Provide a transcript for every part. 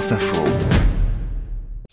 France Info.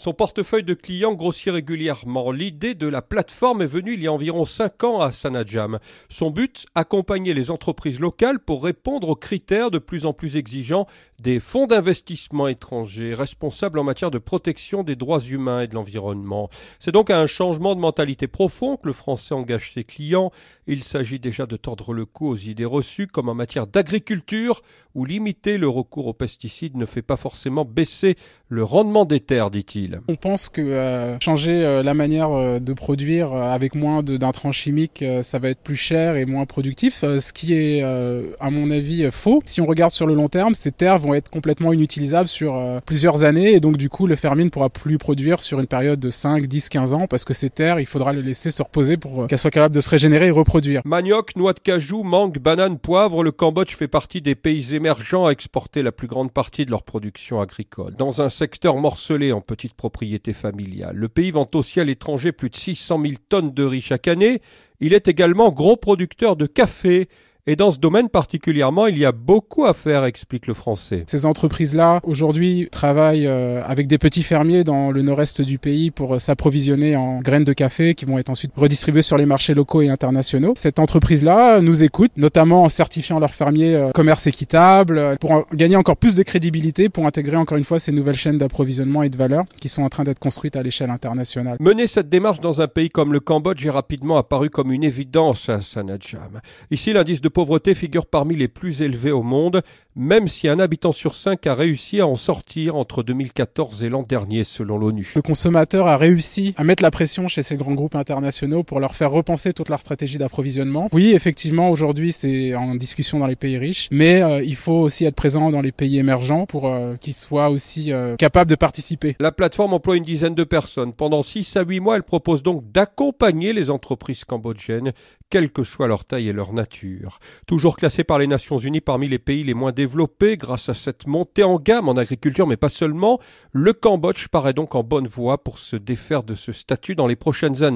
Son portefeuille de clients grossit régulièrement. L'idée de la plateforme est venue il y a environ 5 ans à Sanajam. Son but, accompagner les entreprises locales pour répondre aux critères de plus en plus exigeants des fonds d'investissement étrangers responsables en matière de protection des droits humains et de l'environnement. C'est donc à un changement de mentalité profond que le français engage ses clients. Il s'agit déjà de tordre le cou aux idées reçues comme en matière d'agriculture où limiter le recours aux pesticides ne fait pas forcément baisser le rendement des terres, dit-il. On pense que euh, changer euh, la manière euh, de produire avec moins d'intrants chimiques, ça va être plus cher et moins productif, ce qui est à mon avis faux. Si on regarde sur le long terme, ces terres vont être complètement inutilisables sur plusieurs années et donc du coup le fermier ne pourra plus produire sur une période de 5, 10, 15 ans parce que ces terres, il faudra les laisser se reposer pour qu'elles soient capables de se régénérer et reproduire. Manioc, noix de cajou, mangue, banane, poivre, le Cambodge fait partie des pays émergents à exporter la plus grande partie de leur production agricole. Dans un secteur morcelé en petite propriété familiale. Le pays vend aussi à l'étranger plus de 600 000 tonnes de riz chaque année. Il est également gros producteur de café et dans ce domaine particulièrement, il y a beaucoup à faire, explique le français. Ces entreprises-là, aujourd'hui, travaillent euh, avec des petits fermiers dans le nord-est du pays pour euh, s'approvisionner en graines de café qui vont être ensuite redistribuées sur les marchés locaux et internationaux. Cette entreprise-là nous écoute, notamment en certifiant leurs fermiers euh, commerce équitable, pour gagner encore plus de crédibilité, pour intégrer encore une fois ces nouvelles chaînes d'approvisionnement et de valeur qui sont en train d'être construites à l'échelle internationale. Mener cette démarche dans un pays comme le Cambodge est rapidement apparu comme une évidence à Sanajam. Ici, l'indice de pauvreté figure parmi les plus élevés au monde, même si un habitant sur cinq a réussi à en sortir entre 2014 et l'an dernier, selon l'ONU. Le consommateur a réussi à mettre la pression chez ces grands groupes internationaux pour leur faire repenser toute leur stratégie d'approvisionnement. Oui, effectivement, aujourd'hui, c'est en discussion dans les pays riches, mais euh, il faut aussi être présent dans les pays émergents pour euh, qu'ils soient aussi euh, capables de participer. La plateforme emploie une dizaine de personnes. Pendant 6 à 8 mois, elle propose donc d'accompagner les entreprises cambodgiennes, quelle que soit leur taille et leur nature. Toujours classé par les Nations Unies parmi les pays les moins développés grâce à cette montée en gamme en agriculture, mais pas seulement, le Cambodge paraît donc en bonne voie pour se défaire de ce statut dans les prochaines années.